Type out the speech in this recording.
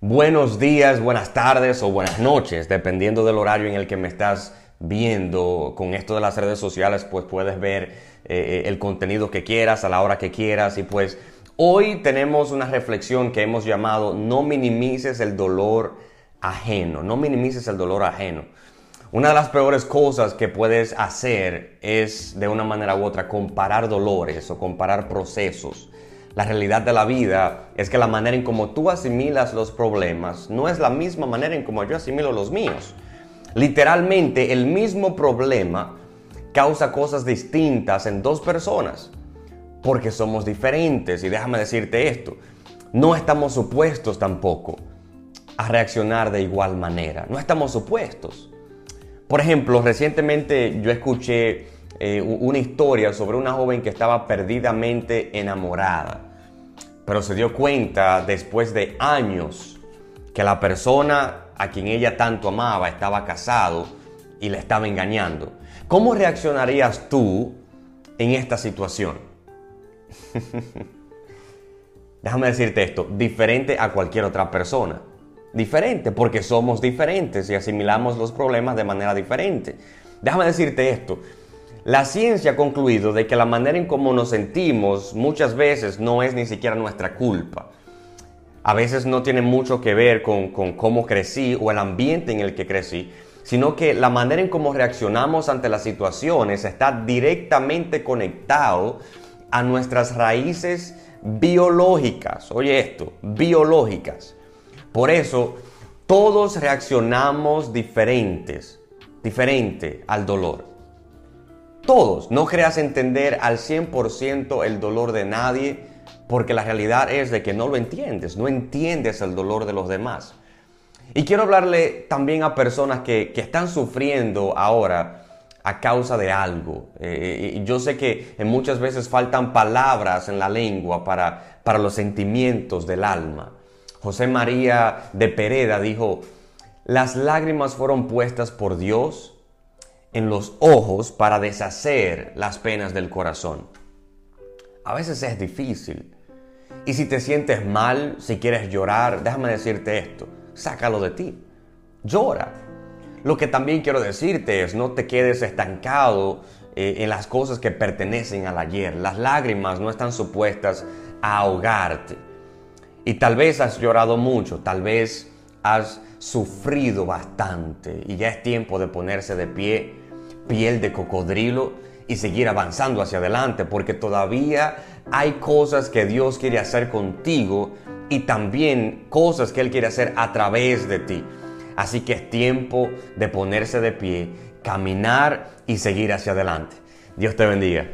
Buenos días, buenas tardes o buenas noches, dependiendo del horario en el que me estás viendo. Con esto de las redes sociales, pues puedes ver eh, el contenido que quieras a la hora que quieras. Y pues hoy tenemos una reflexión que hemos llamado No minimices el dolor ajeno. No minimices el dolor ajeno. Una de las peores cosas que puedes hacer es de una manera u otra comparar dolores o comparar procesos la realidad de la vida es que la manera en como tú asimilas los problemas no es la misma manera en como yo asimilo los míos. Literalmente el mismo problema causa cosas distintas en dos personas porque somos diferentes y déjame decirte esto, no estamos supuestos tampoco a reaccionar de igual manera, no estamos supuestos. Por ejemplo, recientemente yo escuché eh, una historia sobre una joven que estaba perdidamente enamorada pero se dio cuenta después de años que la persona a quien ella tanto amaba estaba casado y le estaba engañando. ¿Cómo reaccionarías tú en esta situación? Déjame decirte esto, diferente a cualquier otra persona. Diferente porque somos diferentes y asimilamos los problemas de manera diferente. Déjame decirte esto, la ciencia ha concluido de que la manera en cómo nos sentimos muchas veces no es ni siquiera nuestra culpa. A veces no tiene mucho que ver con, cómo crecí o el ambiente en el que crecí, sino que la manera en cómo reaccionamos ante las situaciones está directamente conectado a nuestras raíces biológicas. Oye esto, biológicas. Por eso, todos reaccionamos diferentes, diferente al dolor. Todos. No creas entender al 100% el dolor de nadie, porque la realidad es de que no lo entiendes, no entiendes el dolor de los demás. Y quiero hablarle también a personas que, están sufriendo ahora a causa de algo. Eh, y yo sé que muchas veces faltan palabras en la lengua para, para los sentimientos del alma. José María de Pereda dijo, las lágrimas fueron puestas por Dios en los ojos para deshacer las penas del corazón. A veces es difícil. Y si te sientes mal, si quieres llorar, déjame decirte esto, sácalo de ti. Llora. Lo que también quiero decirte es, no te quedes estancado eh, en las cosas que pertenecen al ayer. Las lágrimas no están supuestas a ahogarte. Y tal vez has llorado mucho, tal vez has sufrido bastante y ya es tiempo de ponerse de pie, piel de cocodrilo y seguir avanzando hacia adelante porque todavía hay cosas que Dios quiere hacer contigo y también cosas que Él quiere hacer a través de ti. Así que es tiempo de ponerse de pie, caminar y seguir hacia adelante. Dios te bendiga.